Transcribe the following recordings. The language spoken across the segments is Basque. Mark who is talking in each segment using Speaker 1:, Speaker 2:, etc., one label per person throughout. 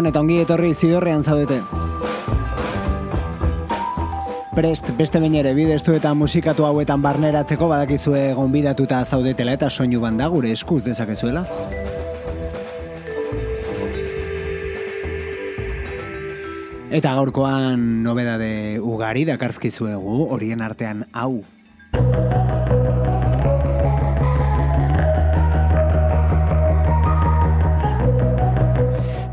Speaker 1: Gabon eta ongi etorri zidorrean zaudete. Prest, beste bain ere bideztu eta musikatu hauetan barneratzeko badakizue gonbidatuta zaudetela eta soinu banda gure eskuz dezakezuela. Eta gaurkoan nobedade ugari dakarzkizuegu horien artean hau.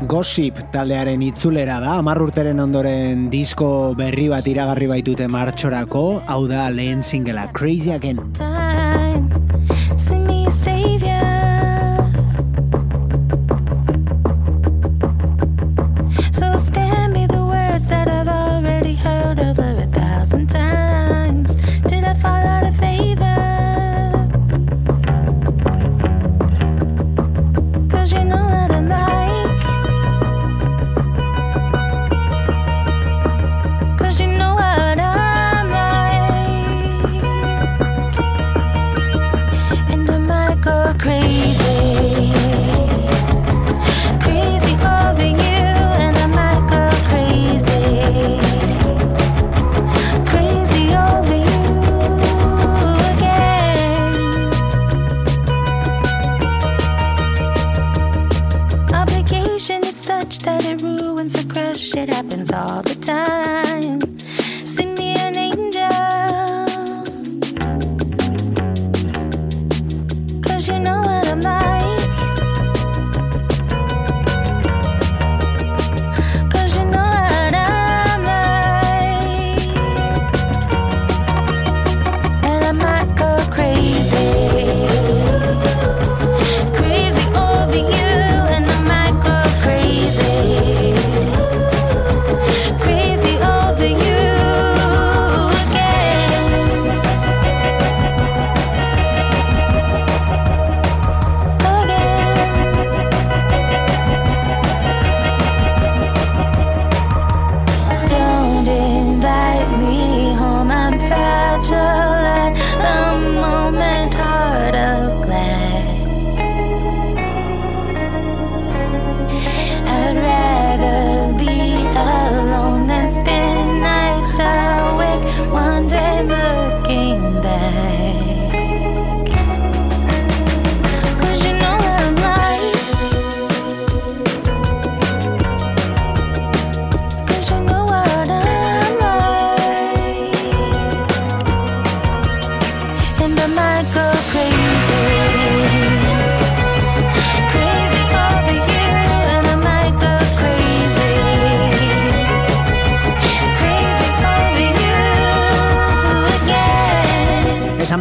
Speaker 1: Gossip taldearen itzulera da, amarrurteren ondoren disko berri bat iragarri baitute martxorako, hau da lehen singela Crazy Again.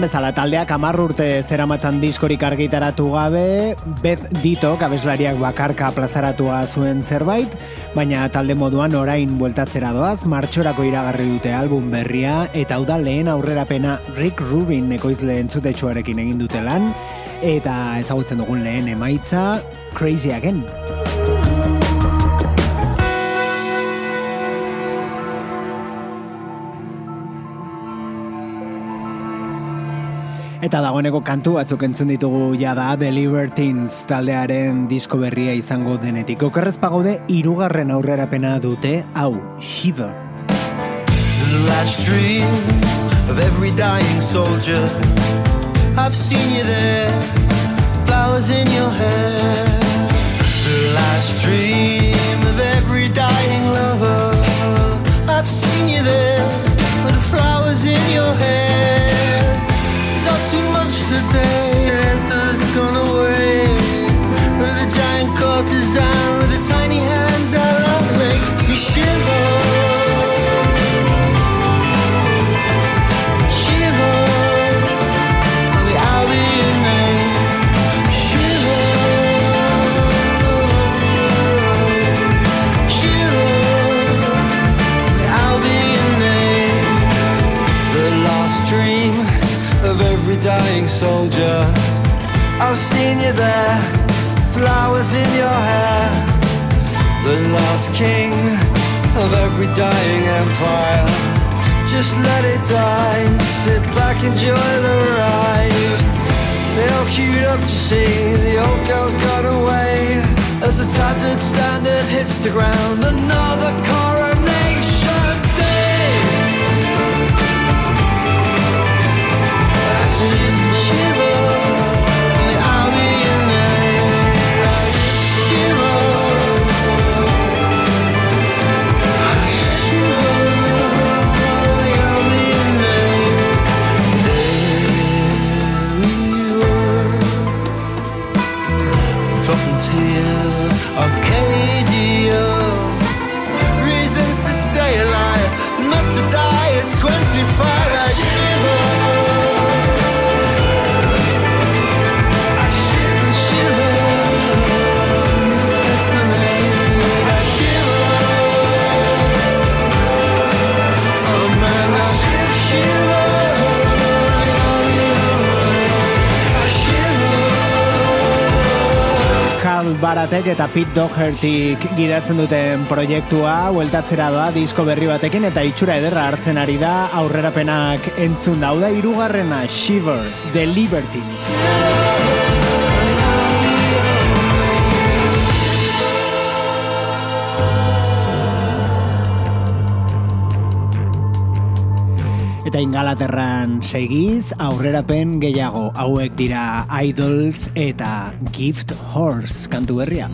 Speaker 1: Bezala taldeak amar urte zeramatzan diskorik argitaratu gabe, Beth Dito, abeslariak bakarka plazaratua zuen zerbait, baina talde moduan orain bueltatzera doaz, martxorako iragarri dute album berria, eta hau lehen aurrerapena Rick Rubin ekoizle entzutetsuarekin egin dute lan, eta ezagutzen dugun lehen emaitza, Crazy Again. Eta dagoeneko kantu batzuk entzun ditugu jada The Libertines taldearen disko berria izango denetik. Okerrez pagode irugarren aurrerapena dute, hau, Shiver. The last dream of every dying soldier I've seen you there Flowers in your hair The last dream
Speaker 2: Just let it die, sit back, enjoy the ride. They all queued up to see the old girl's gone away. As the tattered standard hits the ground, another coronation 25
Speaker 3: Baratek eta Pete Dohertyk gidatzen duten proiektua hueltatzera doa disko berri batekin eta itxura ederra hartzen ari da aurrerapenak entzun dauda irugarrena Shiver, The Libertines. Eta ingalaterran segiz, aurrerapen gehiago hauek dira Idols eta Gift Horse kantu berria.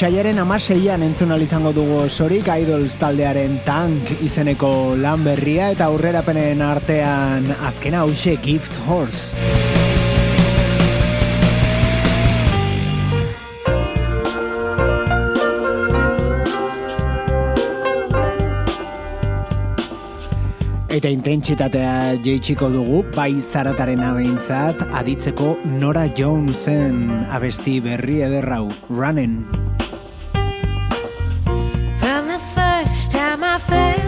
Speaker 3: Otsaiaren amaseian entzun izango dugu sorik Idols taldearen tank izeneko lan berria eta aurrerapenen artean azkena hause Gift Horse. Eta intentsitatea jeitsiko dugu, bai zarataren abeintzat, aditzeko Nora Jonesen abesti berri ederrau,
Speaker 1: Runnin'. face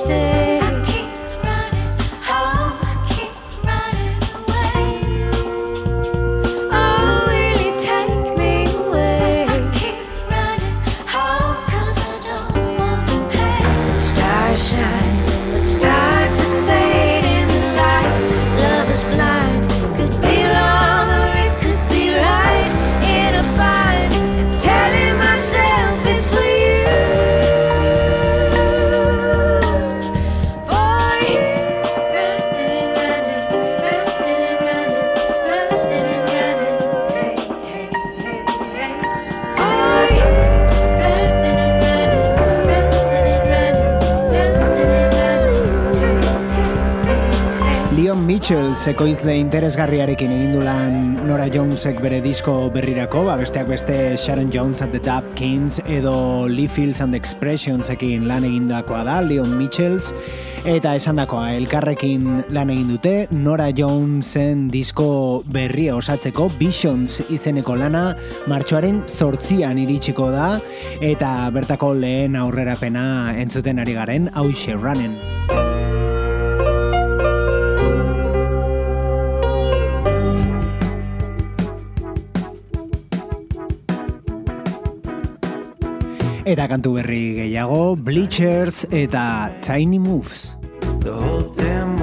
Speaker 1: Stay.
Speaker 3: ekoizle interesgarriarekin egin du lan Nora Jonesek bere disko berrirako, ba, besteak beste Sharon Jones at the Dab Kings edo Lee Fields and the Expressionsekin lan egindakoa da, Leon Mitchells, eta esandakoa elkarrekin lan egin dute Nora Jonesen disko berria osatzeko Visions izeneko lana martxoaren zortzian iritsiko da, eta bertako lehen aurrerapena entzuten ari garen hause ranen. eta kantu berri gehiago, Bleachers eta Tiny Moves.
Speaker 4: The whole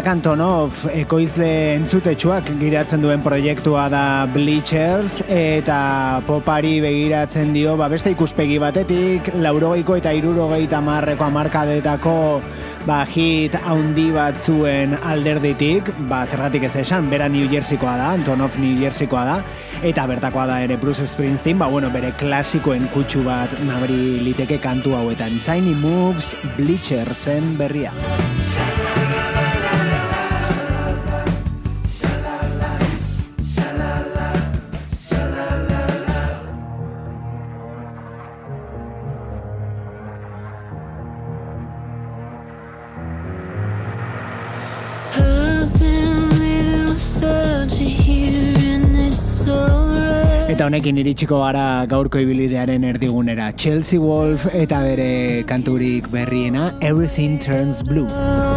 Speaker 3: Jack Antonoff ekoizle entzutetsuak giratzen duen proiektua da Bleachers eta popari begiratzen dio ba, beste ikuspegi batetik laurogeiko eta irurogeita marreko amarkadetako ba, hit haundi batzuen alderditik, ba, zergatik ez esan, bera New Jerseykoa da, Antonov New Jerseykoa da, eta bertakoa da ere Bruce Springsteen, ba, bueno, bere klasikoen kutsu bat nabri liteke kantu hauetan. Tiny Moves, Bleachersen berria. honekin iritsiko gara gaurko ibilidearen erdigunera. Chelsea Wolf eta bere kanturik berriena Everything Turns Blue.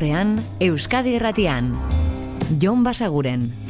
Speaker 5: Orokorrean Euskadi Erratian Jon Basaguren.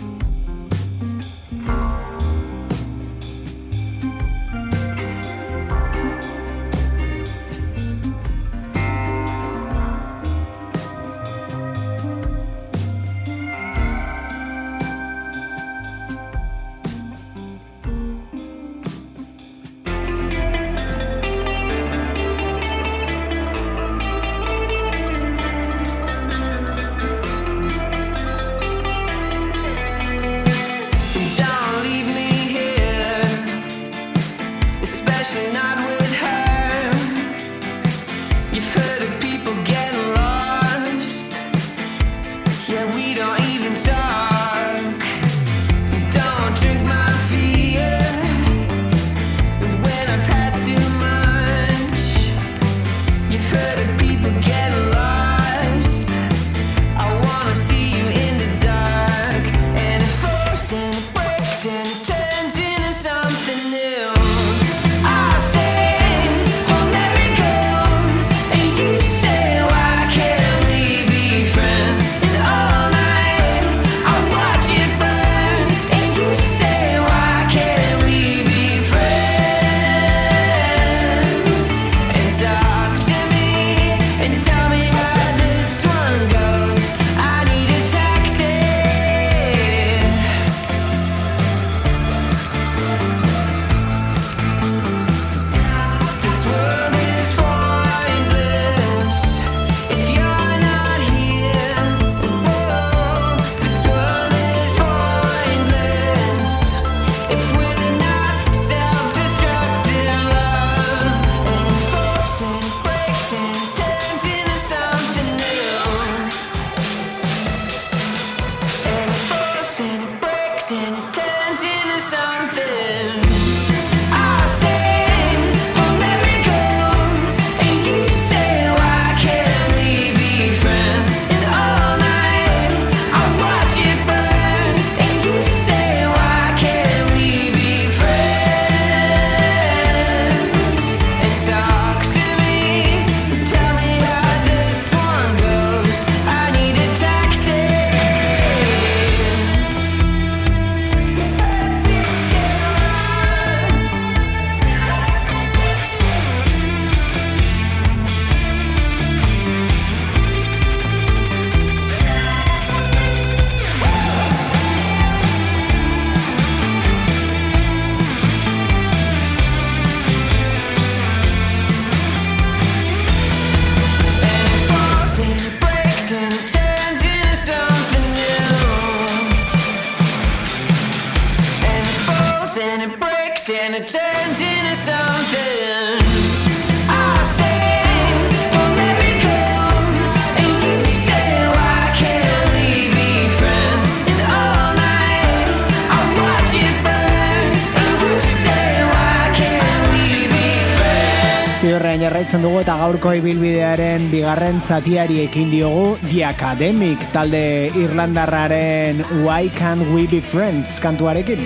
Speaker 3: jarraitzen dugu eta gaurko ibilbidearen bigarren zatiari ekin diogu The Academic talde Irlandarraren Why Can't We Be Friends kantuarekin.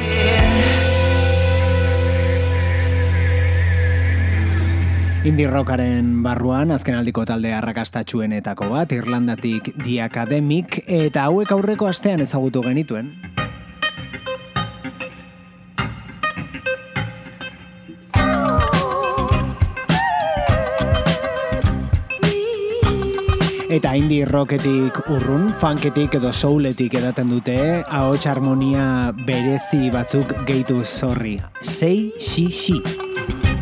Speaker 3: Indie rockaren barruan azkenaldiko talde arrakastatxuenetako bat Irlandatik The Academic eta hauek aurreko astean ezagutu genituen. eta indie rocketik urrun, funketik edo souletik edaten dute, ahots harmonia berezi batzuk
Speaker 1: geituz horri. Sei, xixi. Si.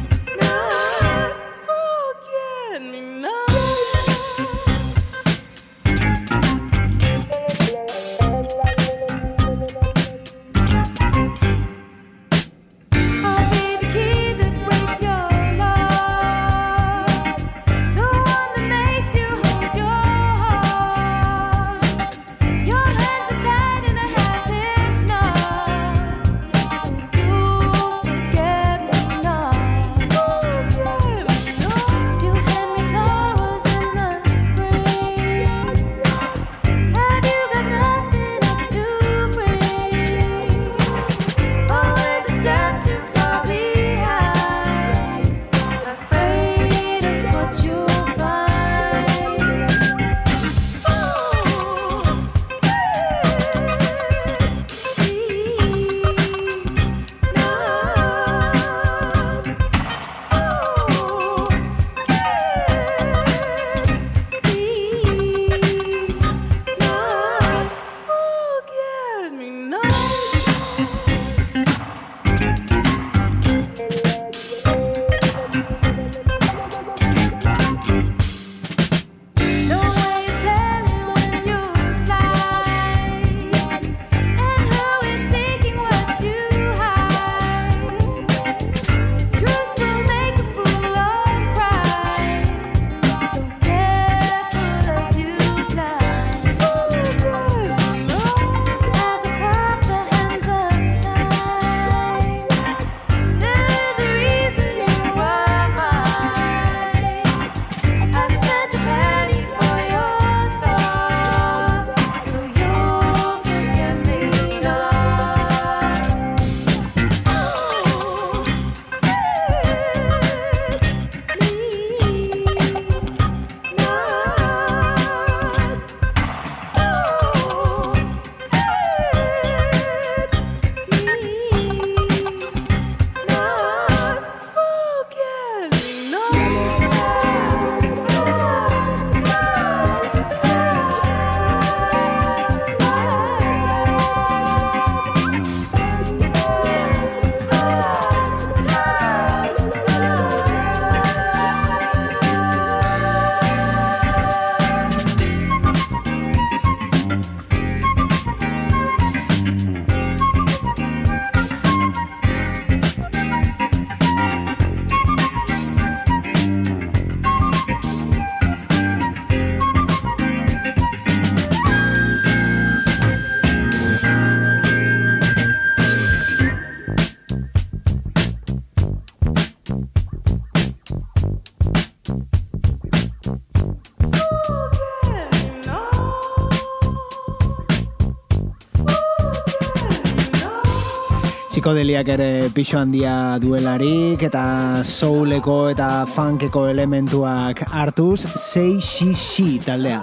Speaker 3: psikodeliak ere pixo handia duelarik eta souleko eta funkeko elementuak hartuz 6xixi taldea.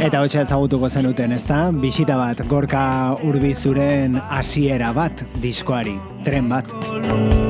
Speaker 3: Eta hotxa ezagutuko zenuten, ezta? Bisita bat, gorka urbizuren hasiera bat diskoari, tren bat.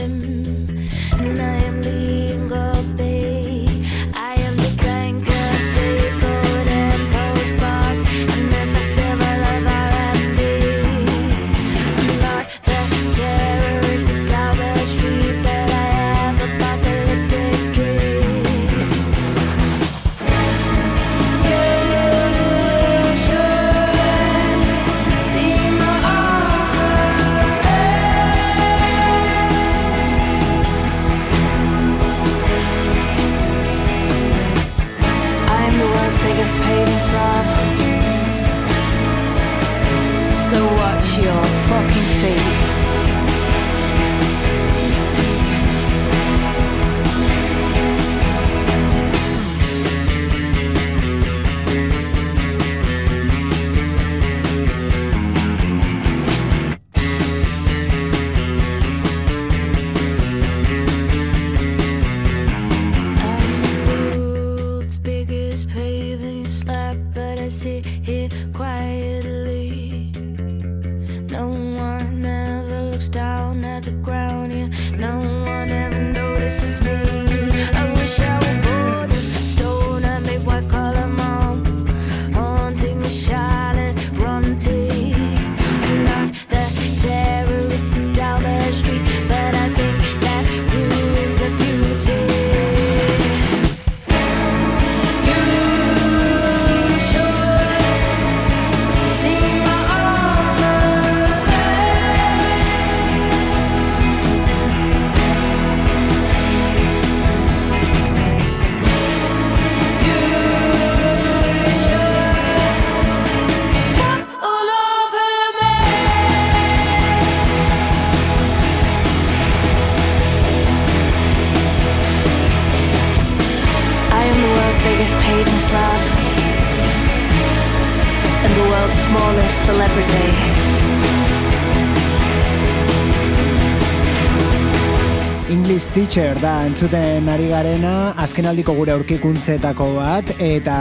Speaker 6: Entzuten ari garena, azkenaldiko gure aurkikuntzetako bat, eta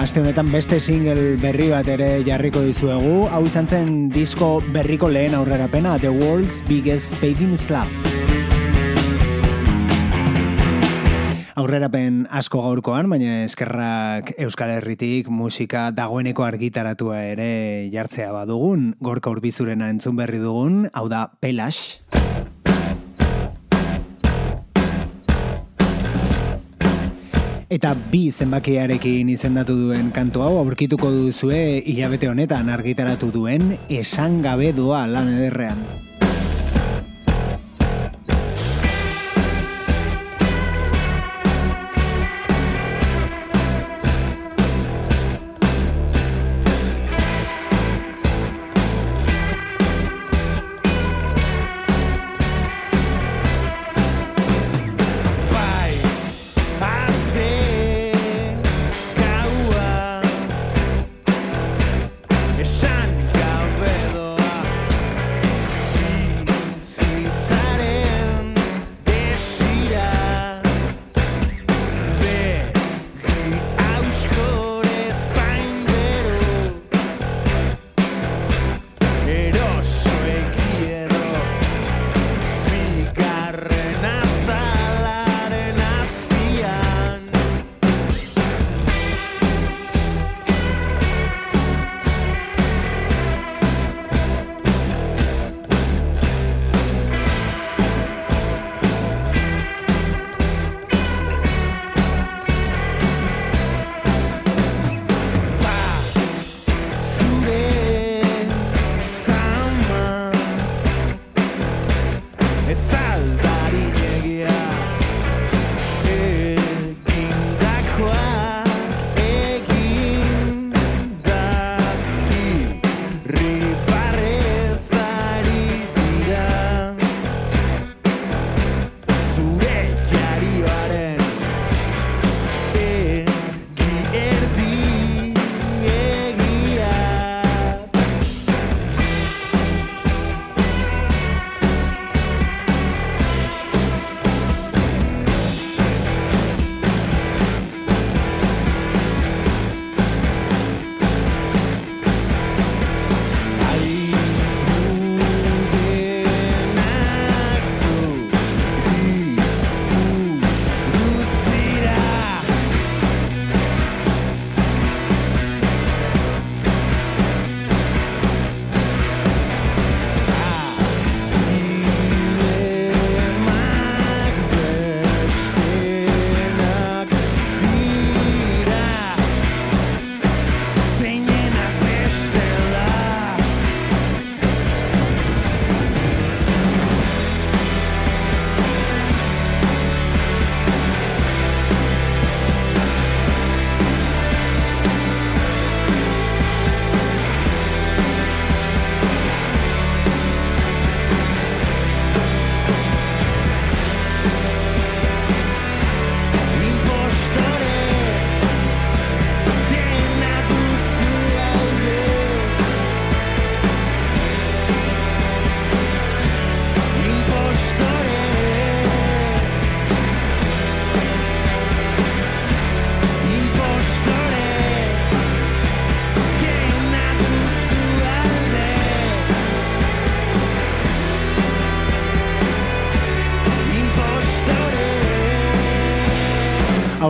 Speaker 6: aste honetan beste single berri bat ere jarriko dizuegu. Hau izan zen disko berriko lehen aurrerapena, The World's Biggest Paving Slab. Aurrerapen asko gaurkoan, baina eskerrak Euskal Herritik musika dagoeneko argitaratua ere jartzea badugun, gorka urbizurena entzun berri dugun, hau da Pelash. Eta bi zenbakiarekin izendatu duen kantu hau aurkituko duzue hilabete honetan argitaratu duen esan gabe doa lan ederrean.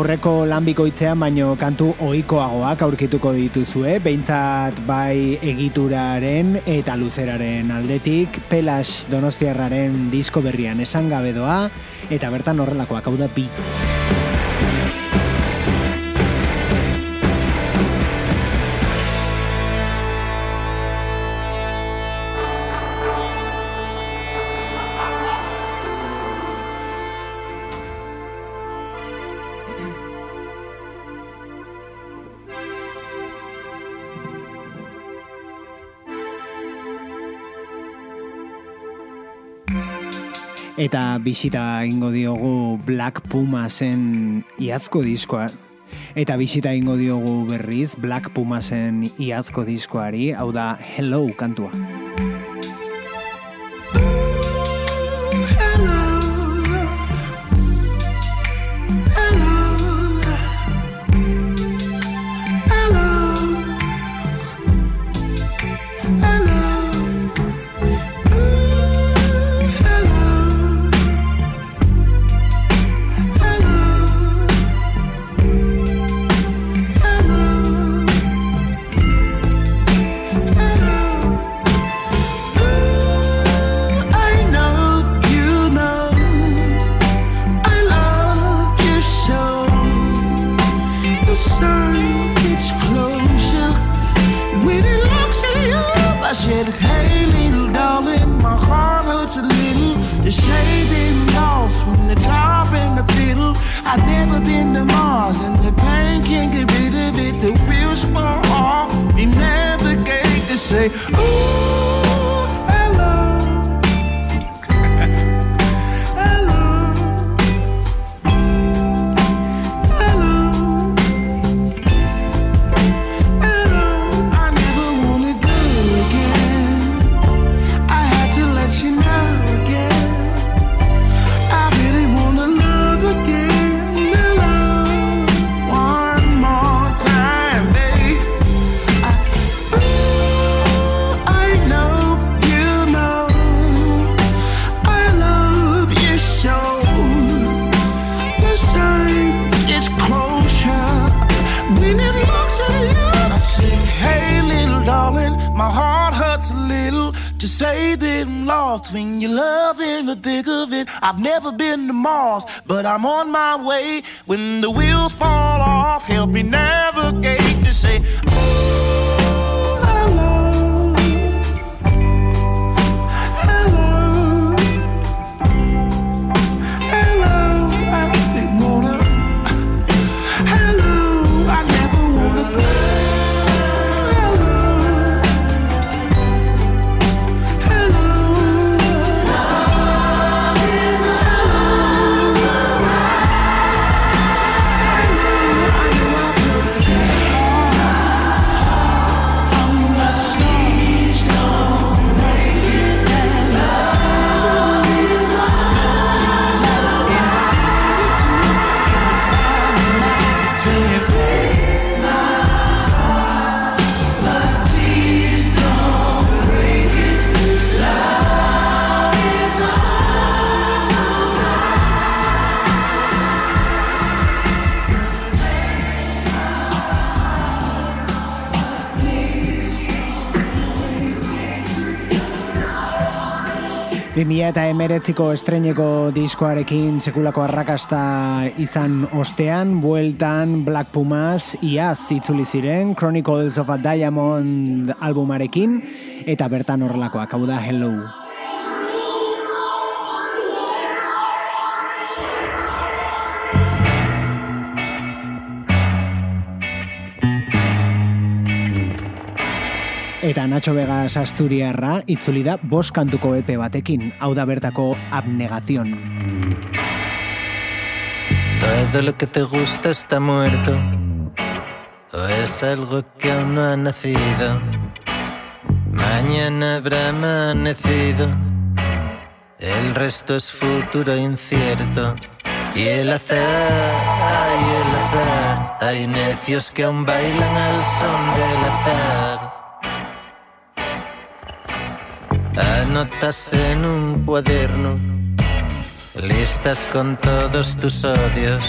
Speaker 6: Aurreko lanbikoitzean baino kantu ohikoagoak aurkituko dituzue, behintzat bai egituraren eta luzeraren aldetik, Pelas Donostiarraren disko berrian esan gabe doa, eta bertan horrelakoak hau da bi. Eta bisita ingo diogu Black Pumasen iazko diskoa.
Speaker 3: Eta bisita ingo diogu berriz Black Pumasen iazko diskoari, hau da Hello kantua.
Speaker 7: When
Speaker 3: eta emeretziko estreineko diskoarekin sekulako arrakasta izan ostean, bueltan Black Pumas iaz itzuli ziren Chronicles of a Diamond albumarekin, eta bertan horrelakoak, hau da Hello. Eta Nacho Vegas Asturiarra itzuli da bost kantuko epe batekin, hau da bertako abnegazion.
Speaker 8: Todo lo que te gusta está muerto. O es algo que aún no ha nacido. Mañana habrá amanecido. El resto es futuro incierto. Y el azar, ay, el azar. Hay necios que aún bailan al son del azar. Anotas en un cuaderno listas con todos tus odios.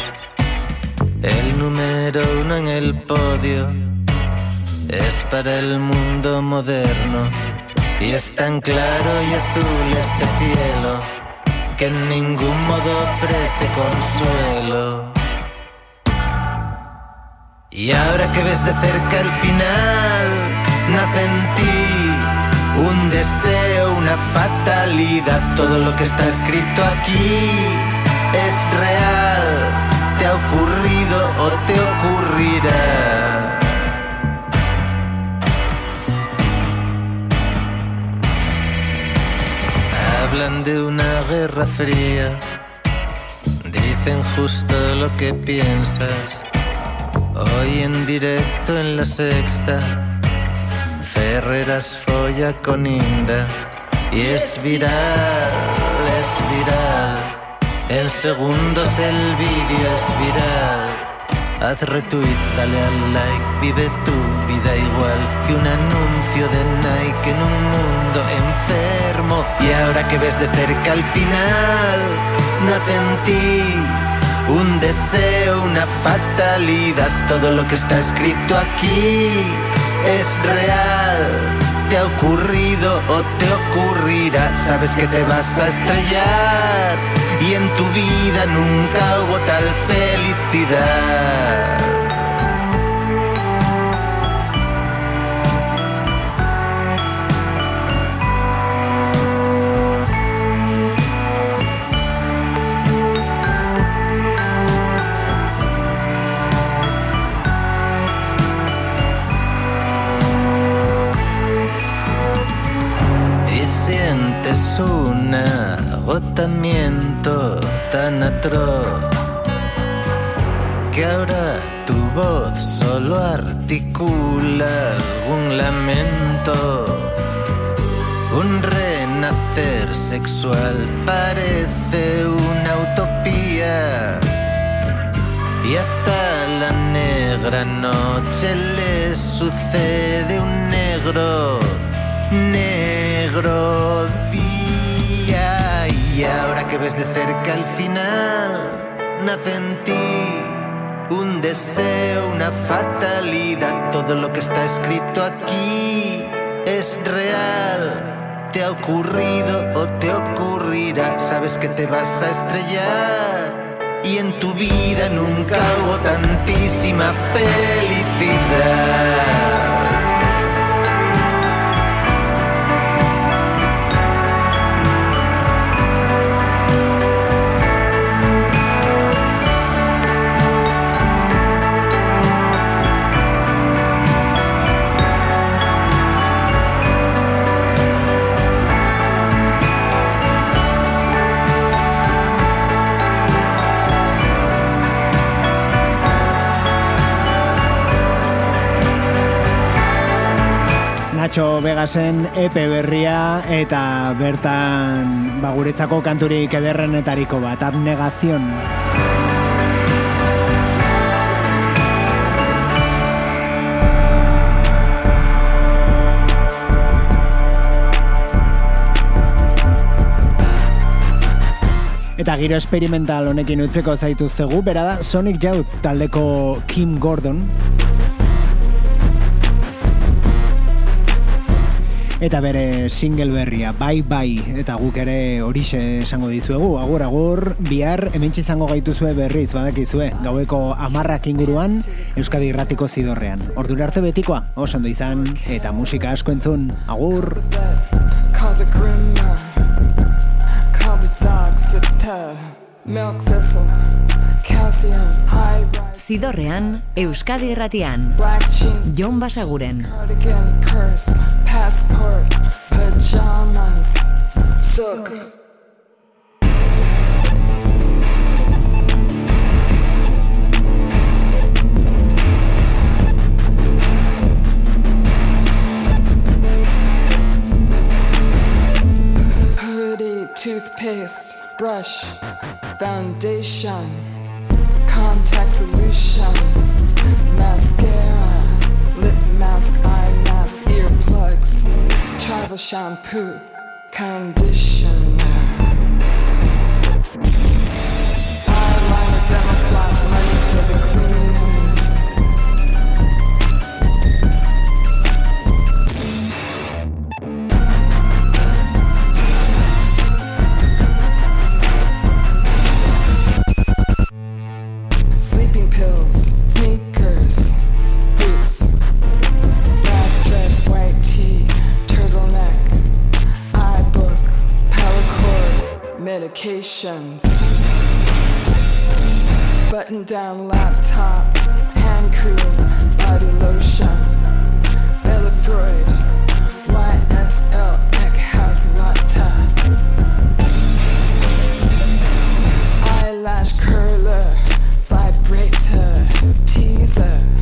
Speaker 8: El número uno en el podio es para el mundo moderno y es tan claro y azul este cielo que en ningún modo ofrece consuelo. Y ahora que ves de cerca el final, nace en ti un deseo, una fatalidad. Todo lo que está escrito aquí es real. ¿Te ha ocurrido o te ocurrirá? Hablan de una guerra fría. Dicen justo lo que piensas. Hoy en directo en la sexta, Ferreras folla con Inda y es viral, es viral. En segundos el vídeo es viral. Haz retweet, dale al like, vive tu vida igual que un anuncio de Nike en un mundo enfermo. Y ahora que ves de cerca al final, nace en ti un deseo, una fatalidad. Todo lo que está escrito aquí es real. Te ha ocurrido o te ocurrirá. Sabes que te vas a estrellar. Y en tu vida nunca hubo tal felicidad. Tan atroz que ahora tu voz solo articula algún lamento. Un renacer sexual parece una utopía. Y hasta la negra noche le sucede un negro, negro. Y ahora que ves de cerca al final, nace en ti un deseo, una fatalidad. Todo lo que está escrito aquí es real. Te ha ocurrido o te ocurrirá. Sabes que te vas a estrellar. Y en tu vida nunca hubo tantísima felicidad.
Speaker 3: Vegasen epe berria eta bertan ba, guretzako kanturik ederrenetariko bat, abnegazion. Eta giro experimental honekin utzeko zaituztegu, bera da Sonic Youth taldeko Kim Gordon. Eta bere single berria, bai bai, eta guk ere horixe esango dizuegu, agur agur, bihar hemen izango gaituzue berriz, badakizue, gaueko amarrak inguruan, Euskadi Irratiko zidorrean. Ordura arte betikoa, oso izan, eta musika asko entzun, agur!
Speaker 9: Call the grandma. Call the dog sitter. Milk thistle. Calcium. High rise.
Speaker 5: Zidorrean, Euskadi
Speaker 9: jeans.
Speaker 5: Jon Basaguren.
Speaker 9: Cardigan. Purse. Toothpaste, brush, foundation, contact solution, mascara, lip mask, eye mask, earplugs, travel shampoo, conditioner. Eyeliner, dental floss, money for the cleaners. vibrations. Button down laptop, hand cream, body lotion. Ella Freud, YSL Eckhouse Latte. Eyelash curler, vibrator, teaser.